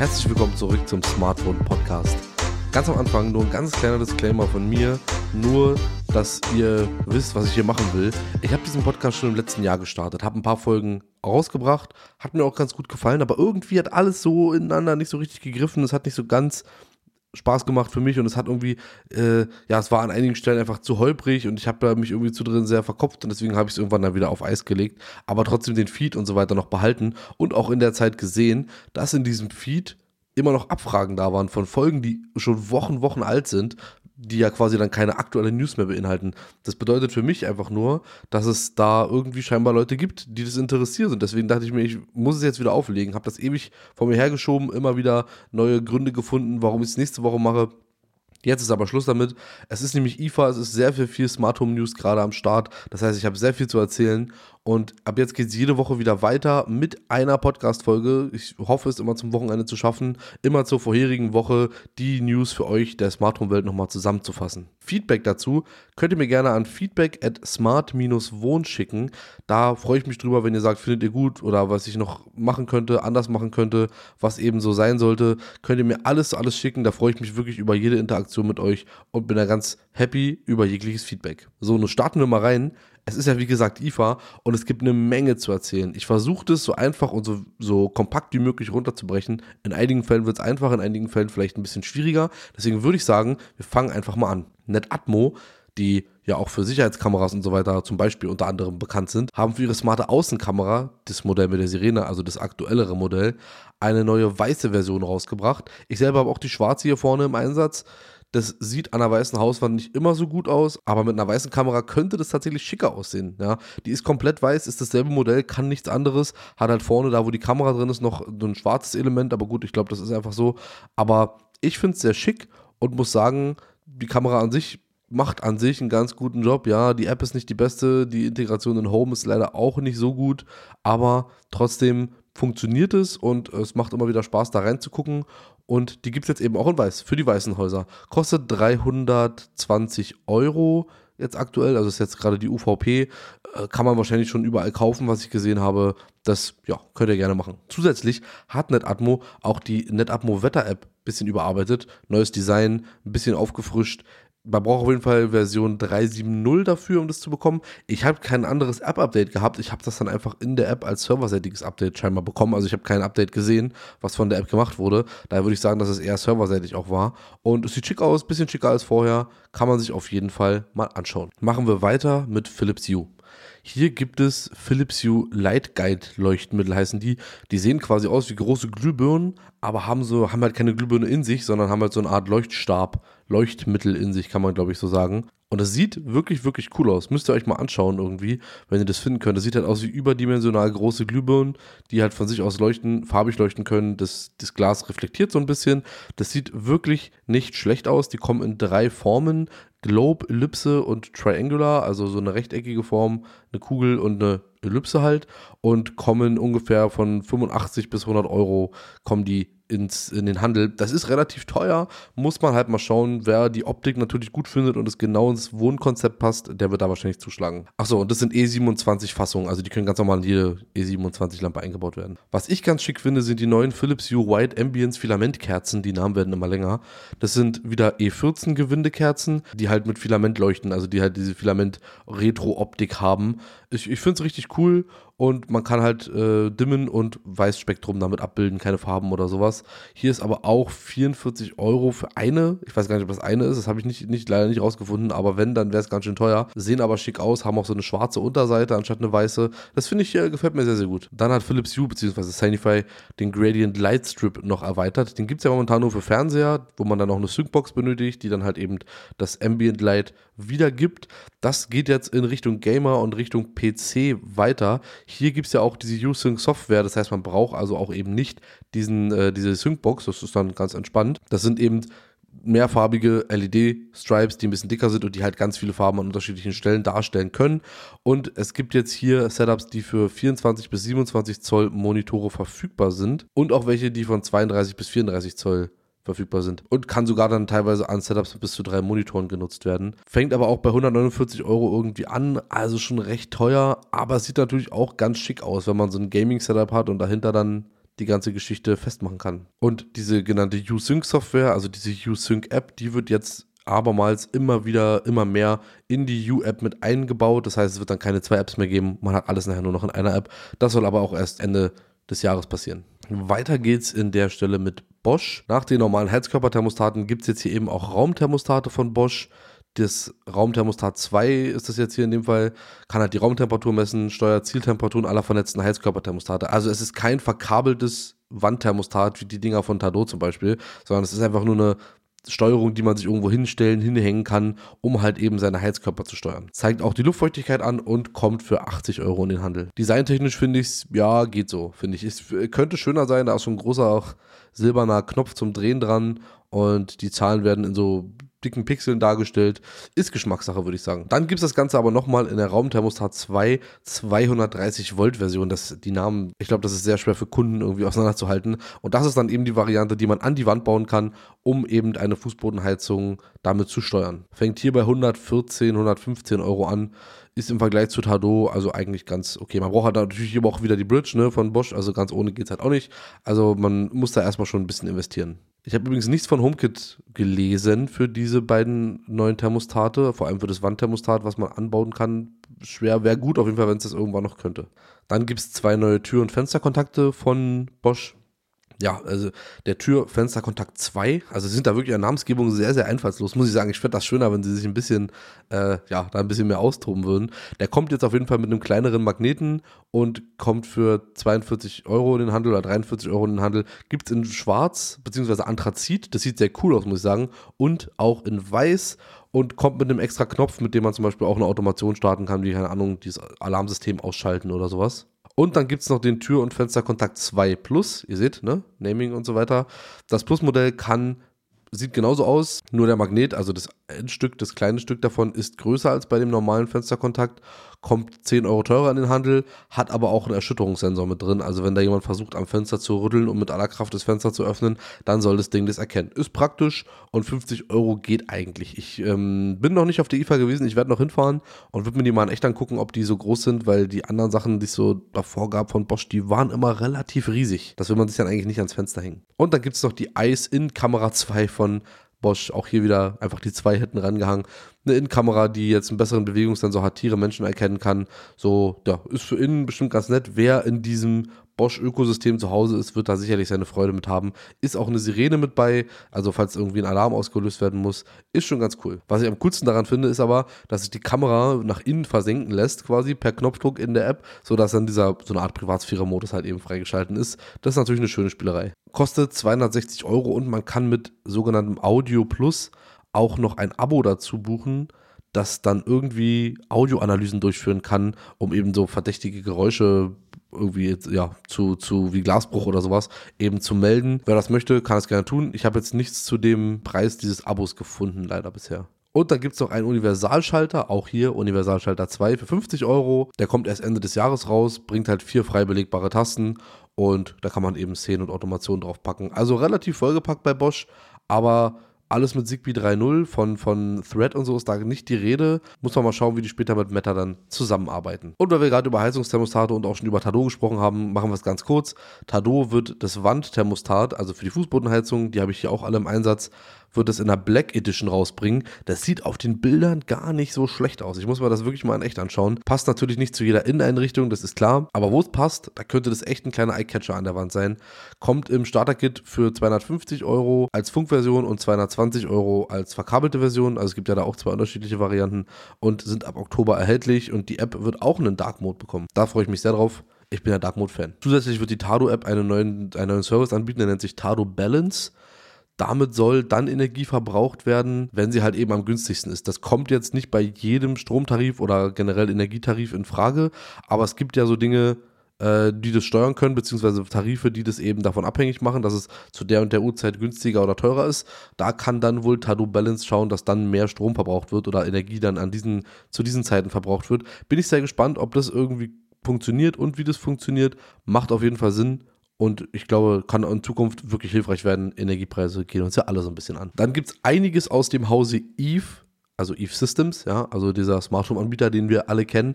Herzlich willkommen zurück zum Smartphone Podcast. Ganz am Anfang nur ein ganz kleiner Disclaimer von mir, nur dass ihr wisst, was ich hier machen will. Ich habe diesen Podcast schon im letzten Jahr gestartet, habe ein paar Folgen rausgebracht, hat mir auch ganz gut gefallen, aber irgendwie hat alles so ineinander nicht so richtig gegriffen, es hat nicht so ganz Spaß gemacht für mich und es hat irgendwie, äh, ja, es war an einigen Stellen einfach zu holprig und ich habe mich irgendwie zu drin sehr verkopft und deswegen habe ich es irgendwann dann wieder auf Eis gelegt, aber trotzdem den Feed und so weiter noch behalten und auch in der Zeit gesehen, dass in diesem Feed immer noch Abfragen da waren von Folgen, die schon Wochen, Wochen alt sind, die ja quasi dann keine aktuelle News mehr beinhalten. Das bedeutet für mich einfach nur, dass es da irgendwie scheinbar Leute gibt, die das interessiert. Und deswegen dachte ich mir, ich muss es jetzt wieder auflegen. Habe das ewig vor mir hergeschoben, immer wieder neue Gründe gefunden, warum ich es nächste Woche mache. Jetzt ist aber Schluss damit. Es ist nämlich IFA, es ist sehr viel, viel Smart Home News gerade am Start. Das heißt, ich habe sehr viel zu erzählen und ab jetzt geht es jede Woche wieder weiter mit einer Podcast-Folge. Ich hoffe, es immer zum Wochenende zu schaffen, immer zur vorherigen Woche die News für euch der Smart Home Welt nochmal zusammenzufassen. Feedback dazu könnt ihr mir gerne an feedback at smart-wohn schicken. Da freue ich mich drüber, wenn ihr sagt, findet ihr gut oder was ich noch machen könnte, anders machen könnte, was eben so sein sollte. Könnt ihr mir alles, alles schicken. Da freue ich mich wirklich über jede Interaktion mit euch und bin da ganz happy über jegliches Feedback. So, nun starten wir mal rein es ist ja wie gesagt IFA und es gibt eine Menge zu erzählen. Ich versuche das so einfach und so, so kompakt wie möglich runterzubrechen. In einigen Fällen wird es einfach, in einigen Fällen vielleicht ein bisschen schwieriger. Deswegen würde ich sagen, wir fangen einfach mal an. NetAtmo, die ja auch für Sicherheitskameras und so weiter zum Beispiel unter anderem bekannt sind, haben für ihre smarte Außenkamera, das Modell mit der Sirene, also das aktuellere Modell, eine neue weiße Version rausgebracht. Ich selber habe auch die schwarze hier vorne im Einsatz. Das sieht an einer weißen Hauswand nicht immer so gut aus, aber mit einer weißen Kamera könnte das tatsächlich schicker aussehen. Ja, die ist komplett weiß, ist dasselbe Modell, kann nichts anderes, hat halt vorne da, wo die Kamera drin ist, noch so ein schwarzes Element, aber gut, ich glaube, das ist einfach so. Aber ich finde es sehr schick und muss sagen, die Kamera an sich macht an sich einen ganz guten Job. Ja, die App ist nicht die beste, die Integration in Home ist leider auch nicht so gut, aber trotzdem funktioniert es und es macht immer wieder Spaß, da reinzugucken. Und die gibt es jetzt eben auch in weiß für die weißen Häuser. Kostet 320 Euro jetzt aktuell, also ist jetzt gerade die UVP, äh, kann man wahrscheinlich schon überall kaufen, was ich gesehen habe. Das ja, könnt ihr gerne machen. Zusätzlich hat NetAtmo auch die NetAtmo Wetter App ein bisschen überarbeitet, neues Design, ein bisschen aufgefrischt man braucht auf jeden Fall Version 3.7.0 dafür, um das zu bekommen. Ich habe kein anderes App-Update gehabt. Ich habe das dann einfach in der App als serverseitiges Update scheinbar bekommen. Also ich habe kein Update gesehen, was von der App gemacht wurde. Daher würde ich sagen, dass es eher serverseitig auch war. Und es sieht schick aus, bisschen schicker als vorher. Kann man sich auf jeden Fall mal anschauen. Machen wir weiter mit Philips Hue. Hier gibt es Philips Hue Light Guide Leuchtmittel heißen die. Die sehen quasi aus wie große Glühbirnen, aber haben so haben halt keine Glühbirne in sich, sondern haben halt so eine Art Leuchtstab Leuchtmittel in sich, kann man glaube ich so sagen. Und das sieht wirklich, wirklich cool aus. Müsst ihr euch mal anschauen irgendwie, wenn ihr das finden könnt. Das sieht halt aus wie überdimensional große Glühbirnen, die halt von sich aus leuchten, farbig leuchten können. Das, das Glas reflektiert so ein bisschen. Das sieht wirklich nicht schlecht aus. Die kommen in drei Formen. Globe, Ellipse und Triangular, also so eine rechteckige Form, eine Kugel und eine Ellipse halt. Und kommen ungefähr von 85 bis 100 Euro kommen die ins, in den Handel. Das ist relativ teuer, muss man halt mal schauen. Wer die Optik natürlich gut findet und es genau ins Wohnkonzept passt, der wird da wahrscheinlich zuschlagen. Achso, und das sind E27-Fassungen, also die können ganz normal in jede E27-Lampe eingebaut werden. Was ich ganz schick finde, sind die neuen Philips Hue White Ambience Filamentkerzen. Die Namen werden immer länger. Das sind wieder E14-Gewindekerzen, die halt mit Filament leuchten, also die halt diese Filament-Retro-Optik haben. Ich, ich finde es richtig cool und man kann halt äh, dimmen und Weißspektrum damit abbilden, keine Farben oder sowas. Hier ist aber auch 44 Euro für eine. Ich weiß gar nicht, ob das eine ist, das habe ich nicht, nicht, leider nicht rausgefunden, aber wenn, dann wäre es ganz schön teuer. Sehen aber schick aus, haben auch so eine schwarze Unterseite anstatt eine weiße. Das finde ich, äh, gefällt mir sehr, sehr gut. Dann hat Philips Hue bzw. Sanify den Gradient Light Strip noch erweitert. Den gibt es ja momentan nur für Fernseher, wo man dann auch eine Syncbox benötigt, die dann halt eben das Ambient Light wiedergibt. Das geht jetzt in Richtung Gamer und Richtung PC weiter. Hier gibt es ja auch diese U-Sync-Software, das heißt, man braucht also auch eben nicht diesen, äh, diese Sync-Box, das ist dann ganz entspannt. Das sind eben mehrfarbige LED-Stripes, die ein bisschen dicker sind und die halt ganz viele Farben an unterschiedlichen Stellen darstellen können. Und es gibt jetzt hier Setups, die für 24 bis 27 Zoll Monitore verfügbar sind und auch welche, die von 32 bis 34 Zoll verfügbar sind. Und kann sogar dann teilweise an Setups bis zu drei Monitoren genutzt werden. Fängt aber auch bei 149 Euro irgendwie an, also schon recht teuer, aber es sieht natürlich auch ganz schick aus, wenn man so ein Gaming-Setup hat und dahinter dann die ganze Geschichte festmachen kann. Und diese genannte U-Sync-Software, also diese U-Sync-App, die wird jetzt abermals immer wieder, immer mehr in die U-App mit eingebaut. Das heißt, es wird dann keine zwei Apps mehr geben. Man hat alles nachher nur noch in einer App. Das soll aber auch erst Ende des Jahres passieren. Weiter geht's in der Stelle mit Bosch. Nach den normalen Heizkörperthermostaten gibt es jetzt hier eben auch Raumthermostate von Bosch. Das Raumthermostat 2 ist das jetzt hier in dem Fall, kann halt die Raumtemperatur messen, steuert Zieltemperaturen aller vernetzten Heizkörperthermostate. Also es ist kein verkabeltes Wandthermostat wie die Dinger von Tado zum Beispiel, sondern es ist einfach nur eine Steuerung, die man sich irgendwo hinstellen, hinhängen kann, um halt eben seine Heizkörper zu steuern. Zeigt auch die Luftfeuchtigkeit an und kommt für 80 Euro in den Handel. Designtechnisch finde ich es, ja, geht so, finde ich. Es könnte schöner sein, da ist so ein großer auch silberner Knopf zum Drehen dran und die Zahlen werden in so dicken Pixeln dargestellt. Ist Geschmackssache, würde ich sagen. Dann gibt es das Ganze aber nochmal in der Raumthermostat 2 230 Volt Version. Das, die Namen, ich glaube, das ist sehr schwer für Kunden irgendwie auseinanderzuhalten. Und das ist dann eben die Variante, die man an die Wand bauen kann, um eben eine Fußbodenheizung damit zu steuern. Fängt hier bei 114, 115 Euro an. Ist im Vergleich zu Tado also eigentlich ganz okay. Man braucht halt natürlich aber auch wieder die Bridge ne, von Bosch, also ganz ohne geht es halt auch nicht. Also man muss da erstmal schon ein bisschen investieren. Ich habe übrigens nichts von HomeKit gelesen für diese beiden neuen Thermostate, vor allem für das Wandthermostat, was man anbauen kann. Schwer wäre gut, auf jeden Fall, wenn es das irgendwann noch könnte. Dann gibt es zwei neue Tür- und Fensterkontakte von Bosch ja, also der Tür-Fenster-Kontakt 2, also sind da wirklich an Namensgebung sehr, sehr einfallslos, muss ich sagen. Ich fände das schöner, wenn sie sich ein bisschen, äh, ja, da ein bisschen mehr austoben würden. Der kommt jetzt auf jeden Fall mit einem kleineren Magneten und kommt für 42 Euro in den Handel oder 43 Euro in den Handel. Gibt es in schwarz, beziehungsweise Anthrazit, das sieht sehr cool aus, muss ich sagen, und auch in weiß und kommt mit einem extra Knopf, mit dem man zum Beispiel auch eine Automation starten kann, wie, keine Ahnung, dieses Alarmsystem ausschalten oder sowas. Und dann gibt es noch den Tür- und Fensterkontakt 2 Plus. Ihr seht, ne? Naming und so weiter. Das Plus-Modell kann, sieht genauso aus, nur der Magnet, also das Endstück, das kleine Stück davon, ist größer als bei dem normalen Fensterkontakt kommt 10 Euro teurer in den Handel, hat aber auch einen Erschütterungssensor mit drin. Also wenn da jemand versucht, am Fenster zu rütteln und mit aller Kraft das Fenster zu öffnen, dann soll das Ding das erkennen. Ist praktisch und 50 Euro geht eigentlich. Ich ähm, bin noch nicht auf der IFA gewesen, ich werde noch hinfahren und würde mir die mal in echt angucken, ob die so groß sind, weil die anderen Sachen, die es so davor gab von Bosch, die waren immer relativ riesig. Das will man sich dann eigentlich nicht ans Fenster hängen. Und dann gibt es noch die Ice-In-Kamera 2 von Bosch auch hier wieder einfach die zwei hinten rangehangen. Eine Innenkamera, die jetzt einen besseren Bewegungssensor hat, Tiere, Menschen erkennen kann. So, ja, ist für innen bestimmt ganz nett. Wer in diesem Bosch-Ökosystem zu Hause ist, wird da sicherlich seine Freude mit haben. Ist auch eine Sirene mit bei, also falls irgendwie ein Alarm ausgelöst werden muss, ist schon ganz cool. Was ich am coolsten daran finde, ist aber, dass sich die Kamera nach innen versenken lässt, quasi per Knopfdruck in der App, sodass dann dieser so eine Art Privatsphäre-Modus halt eben freigeschalten ist. Das ist natürlich eine schöne Spielerei. Kostet 260 Euro und man kann mit sogenanntem Audio Plus auch noch ein Abo dazu buchen das dann irgendwie Audioanalysen durchführen kann, um eben so verdächtige Geräusche irgendwie ja zu, zu wie Glasbruch oder sowas eben zu melden. Wer das möchte, kann es gerne tun. Ich habe jetzt nichts zu dem Preis dieses Abos gefunden, leider bisher. Und dann gibt es noch einen Universalschalter, auch hier Universalschalter 2 für 50 Euro. Der kommt erst Ende des Jahres raus, bringt halt vier frei belegbare Tasten und da kann man eben Szenen und Automation drauf packen. Also relativ vollgepackt bei Bosch, aber alles mit Zigbee 3.0 von, von Thread und so ist da nicht die Rede. Muss man mal schauen, wie die später mit Meta dann zusammenarbeiten. Und weil wir gerade über Heizungsthermostate und auch schon über Tado gesprochen haben, machen wir es ganz kurz. Tado wird das Wandthermostat, also für die Fußbodenheizung, die habe ich hier auch alle im Einsatz, wird es in der Black Edition rausbringen. Das sieht auf den Bildern gar nicht so schlecht aus. Ich muss mir das wirklich mal in echt anschauen. Passt natürlich nicht zu jeder Inneneinrichtung, das ist klar. Aber wo es passt, da könnte das echt ein kleiner Eyecatcher an der Wand sein. Kommt im Starter-Kit für 250 Euro als Funkversion und 220 Euro als verkabelte Version. Also es gibt ja da auch zwei unterschiedliche Varianten und sind ab Oktober erhältlich. Und die App wird auch einen Dark Mode bekommen. Da freue ich mich sehr drauf. Ich bin ja Dark Mode Fan. Zusätzlich wird die Tado App einen neuen, einen neuen Service anbieten, der nennt sich Tado Balance. Damit soll dann Energie verbraucht werden, wenn sie halt eben am günstigsten ist. Das kommt jetzt nicht bei jedem Stromtarif oder generell Energietarif in Frage, aber es gibt ja so Dinge, äh, die das steuern können, beziehungsweise Tarife, die das eben davon abhängig machen, dass es zu der und der Uhrzeit günstiger oder teurer ist. Da kann dann wohl Tado Balance schauen, dass dann mehr Strom verbraucht wird oder Energie dann an diesen, zu diesen Zeiten verbraucht wird. Bin ich sehr gespannt, ob das irgendwie funktioniert und wie das funktioniert. Macht auf jeden Fall Sinn und ich glaube, kann in Zukunft wirklich hilfreich werden. Energiepreise gehen uns ja alle so ein bisschen an. Dann gibt es einiges aus dem Hause Eve, also Eve Systems, ja, also dieser Smart Home Anbieter, den wir alle kennen.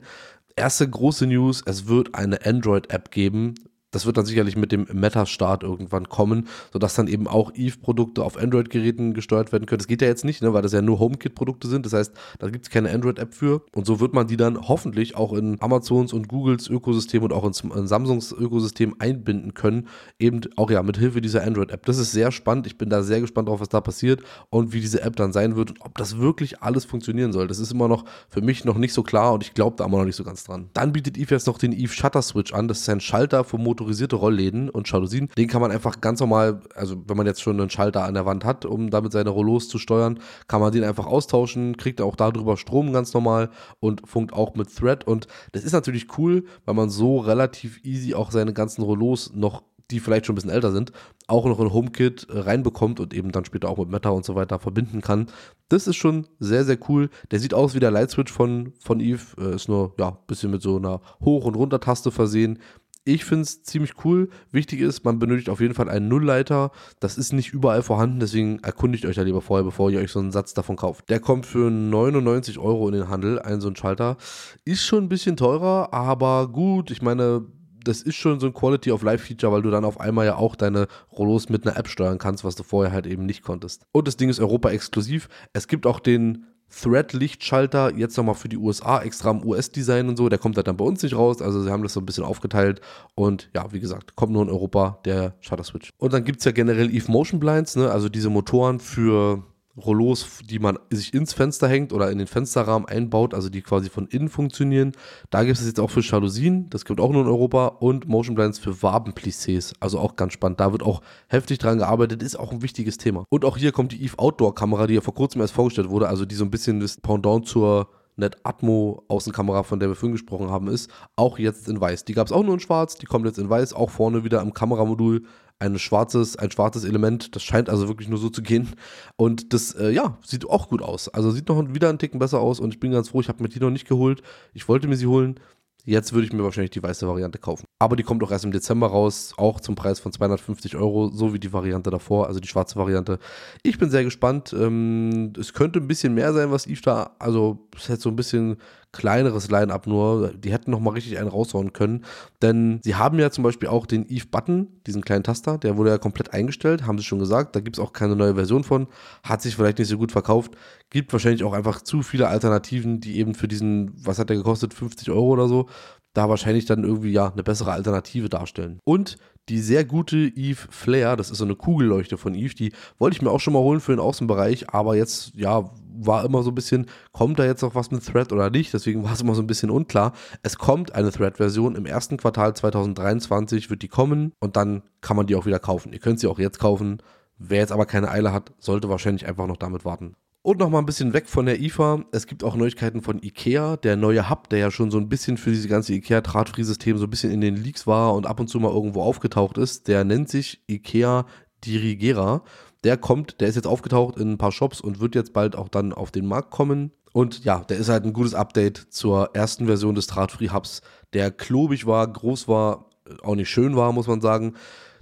Erste große News, es wird eine Android-App geben. Das wird dann sicherlich mit dem Meta-Start irgendwann kommen, sodass dann eben auch Eve-Produkte auf Android-Geräten gesteuert werden können. Das geht ja jetzt nicht, ne, weil das ja nur HomeKit-Produkte sind. Das heißt, da gibt es keine Android-App für. Und so wird man die dann hoffentlich auch in Amazons und Googles Ökosystem und auch in, Samsungs Ökosystem einbinden können. Eben auch ja mit Hilfe dieser Android-App. Das ist sehr spannend. Ich bin da sehr gespannt drauf, was da passiert und wie diese App dann sein wird und ob das wirklich alles funktionieren soll. Das ist immer noch für mich noch nicht so klar und ich glaube da immer noch nicht so ganz dran. Dann bietet Eve jetzt noch den Eve Shutter Switch an. Das ist ein Schalter für motorisierte Rollläden und Jalousien. Den kann man einfach ganz normal, also wenn man jetzt schon einen Schalter an der Wand hat, um damit seine Rollos zu steuern, kann man den einfach austauschen, kriegt auch darüber Strom ganz normal und funkt auch mit Thread. Und das ist natürlich cool, weil man so relativ easy auch seine ganzen Rollos noch die vielleicht schon ein bisschen älter sind, auch noch in HomeKit reinbekommt und eben dann später auch mit Meta und so weiter verbinden kann. Das ist schon sehr, sehr cool. Der sieht aus wie der Lightswitch von, von Eve, äh, ist nur ja, ein bisschen mit so einer Hoch- und Runter-Taste versehen. Ich finde es ziemlich cool. Wichtig ist, man benötigt auf jeden Fall einen Nullleiter. Das ist nicht überall vorhanden, deswegen erkundigt euch da lieber vorher, bevor ihr euch so einen Satz davon kauft. Der kommt für 99 Euro in den Handel, ein so ein Schalter. Ist schon ein bisschen teurer, aber gut. Ich meine, das ist schon so ein Quality of Life Feature, weil du dann auf einmal ja auch deine Rollos mit einer App steuern kannst, was du vorher halt eben nicht konntest. Und das Ding ist Europa exklusiv. Es gibt auch den Thread-Lichtschalter jetzt nochmal für die USA extra im US-Design und so. Der kommt halt dann bei uns nicht raus. Also sie haben das so ein bisschen aufgeteilt. Und ja, wie gesagt, kommt nur in Europa der Shutter Switch. Und dann gibt es ja generell Eve Motion Blinds, ne? also diese Motoren für Rollos, die man sich ins Fenster hängt oder in den Fensterrahmen einbaut, also die quasi von innen funktionieren. Da gibt es jetzt auch für Jalousien, das gibt auch nur in Europa und Motion Blinds für Wabenplissés, also auch ganz spannend. Da wird auch heftig dran gearbeitet, ist auch ein wichtiges Thema. Und auch hier kommt die Eve Outdoor Kamera, die ja vor kurzem erst vorgestellt wurde, also die so ein bisschen das Pendant zur Net Atmo Außenkamera, von der wir vorhin gesprochen haben, ist, auch jetzt in weiß. Die gab es auch nur in schwarz, die kommt jetzt in weiß, auch vorne wieder im Kameramodul ein schwarzes, ein schwarzes Element. Das scheint also wirklich nur so zu gehen. Und das, äh, ja, sieht auch gut aus. Also sieht noch wieder einen Ticken besser aus und ich bin ganz froh, ich habe mir die noch nicht geholt. Ich wollte mir sie holen. Jetzt würde ich mir wahrscheinlich die weiße Variante kaufen. Aber die kommt auch erst im Dezember raus, auch zum Preis von 250 Euro, so wie die Variante davor, also die schwarze Variante. Ich bin sehr gespannt. Ähm, es könnte ein bisschen mehr sein, was Eve da, also es hätte so ein bisschen kleineres Line-Up nur. Die hätten noch mal richtig einen raushauen können. Denn sie haben ja zum Beispiel auch den Eve-Button, diesen kleinen Taster, der wurde ja komplett eingestellt, haben sie schon gesagt. Da gibt es auch keine neue Version von. Hat sich vielleicht nicht so gut verkauft. Gibt wahrscheinlich auch einfach zu viele Alternativen, die eben für diesen, was hat der gekostet, 50 Euro oder so, da wahrscheinlich dann irgendwie ja eine bessere Alternative darstellen. Und die sehr gute Eve Flare, das ist so eine Kugelleuchte von Eve, die wollte ich mir auch schon mal holen für den Außenbereich, aber jetzt, ja, war immer so ein bisschen, kommt da jetzt noch was mit Thread oder nicht? Deswegen war es immer so ein bisschen unklar. Es kommt eine Thread-Version im ersten Quartal 2023, wird die kommen und dann kann man die auch wieder kaufen. Ihr könnt sie auch jetzt kaufen. Wer jetzt aber keine Eile hat, sollte wahrscheinlich einfach noch damit warten. Und nochmal ein bisschen weg von der IFA. Es gibt auch Neuigkeiten von IKEA. Der neue Hub, der ja schon so ein bisschen für diese ganze IKEA-Drahtfriesystem so ein bisschen in den Leaks war und ab und zu mal irgendwo aufgetaucht ist, der nennt sich IKEA Dirigera. Der kommt, der ist jetzt aufgetaucht in ein paar Shops und wird jetzt bald auch dann auf den Markt kommen. Und ja, der ist halt ein gutes Update zur ersten Version des Drahtfree Hubs, der klobig war, groß war, auch nicht schön war, muss man sagen.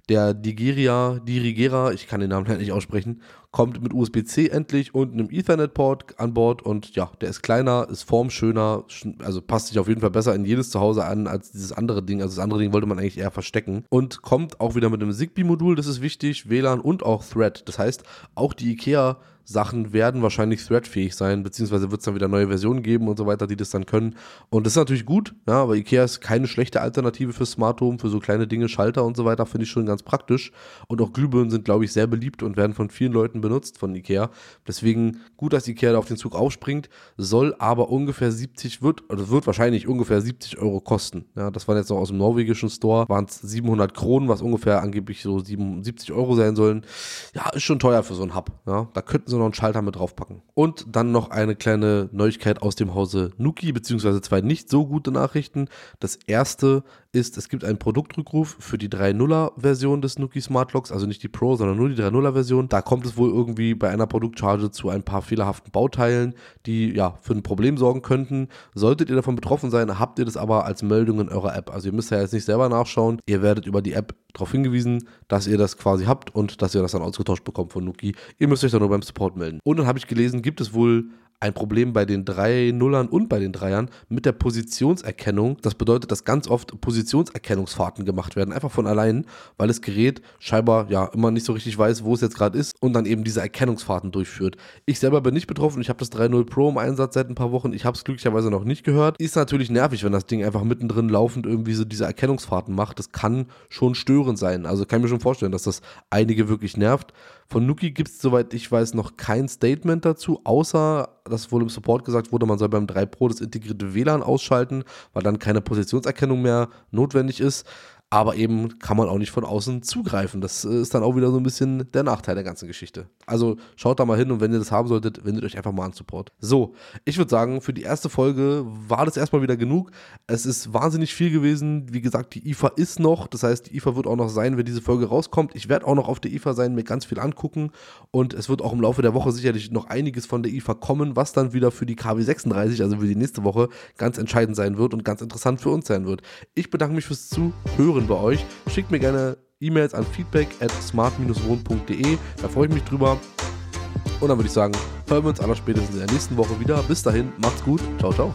Der Digeria, Dirigera, ich kann den Namen halt nicht aussprechen, kommt mit USB-C endlich und einem Ethernet-Port an Bord und ja, der ist kleiner, ist formschöner, also passt sich auf jeden Fall besser in jedes Zuhause an als dieses andere Ding. Also das andere Ding wollte man eigentlich eher verstecken und kommt auch wieder mit einem Zigbee-Modul, das ist wichtig, WLAN und auch Thread. Das heißt, auch die IKEA Sachen werden wahrscheinlich threadfähig sein, beziehungsweise wird es dann wieder neue Versionen geben und so weiter, die das dann können. Und das ist natürlich gut, ja, aber Ikea ist keine schlechte Alternative für Smart Home, für so kleine Dinge, Schalter und so weiter, finde ich schon ganz praktisch. Und auch Glühbirnen sind, glaube ich, sehr beliebt und werden von vielen Leuten benutzt von Ikea. Deswegen gut, dass Ikea da auf den Zug aufspringt, soll aber ungefähr 70, wird, oder wird wahrscheinlich ungefähr 70 Euro kosten. Ja, das waren jetzt noch aus dem norwegischen Store, waren es 700 Kronen, was ungefähr angeblich so 77 Euro sein sollen. Ja, ist schon teuer für so ein Hub. Ja, da könnten sie noch einen Schalter mit draufpacken. Und dann noch eine kleine Neuigkeit aus dem Hause Nuki, beziehungsweise zwei nicht so gute Nachrichten. Das erste ist, es gibt einen Produktrückruf für die 3.0er-Version des Nuki Smart Locks, also nicht die Pro, sondern nur die 3.0er-Version. Da kommt es wohl irgendwie bei einer Produktcharge zu ein paar fehlerhaften Bauteilen, die ja für ein Problem sorgen könnten. Solltet ihr davon betroffen sein, habt ihr das aber als Meldung in eurer App. Also ihr müsst ja jetzt nicht selber nachschauen. Ihr werdet über die App darauf hingewiesen, dass ihr das quasi habt und dass ihr das dann ausgetauscht bekommt von Nuki. Ihr müsst euch dann nur beim Support melden. Und dann habe ich gelesen, gibt es wohl ein Problem bei den drei Nullern und bei den Dreiern mit der Positionserkennung. Das bedeutet, dass ganz oft Positionserkennungsfahrten gemacht werden, einfach von allein, weil das Gerät scheinbar ja immer nicht so richtig weiß, wo es jetzt gerade ist und dann eben diese Erkennungsfahrten durchführt. Ich selber bin nicht betroffen, ich habe das 3.0 Pro im Einsatz seit ein paar Wochen, ich habe es glücklicherweise noch nicht gehört. Ist natürlich nervig, wenn das Ding einfach mittendrin laufend irgendwie so diese Erkennungsfahrten macht. Das kann schon störend sein. Also kann ich mir schon vorstellen, dass das einige wirklich nervt. Von Nuki gibt es, soweit ich weiß, noch kein Statement dazu, außer, dass wohl im Support gesagt wurde, man soll beim 3 Pro das integrierte WLAN ausschalten, weil dann keine Positionserkennung mehr notwendig ist aber eben kann man auch nicht von außen zugreifen. Das äh, ist dann auch wieder so ein bisschen der Nachteil der ganzen Geschichte. Also schaut da mal hin und wenn ihr das haben solltet, wendet euch einfach mal an Support. So, ich würde sagen, für die erste Folge war das erstmal wieder genug. Es ist wahnsinnig viel gewesen. Wie gesagt, die IFA ist noch. Das heißt, die IFA wird auch noch sein, wenn diese Folge rauskommt. Ich werde auch noch auf der IFA sein, mir ganz viel angucken und es wird auch im Laufe der Woche sicherlich noch einiges von der IFA kommen, was dann wieder für die KW 36, also für die nächste Woche, ganz entscheidend sein wird und ganz interessant für uns sein wird. Ich bedanke mich fürs Zuhören schön bei euch. Schickt mir gerne E-Mails an feedback at smart-wohn.de. Da freue ich mich drüber. Und dann würde ich sagen, hören wir uns aller spätestens in der nächsten Woche wieder. Bis dahin, macht's gut. Ciao, ciao.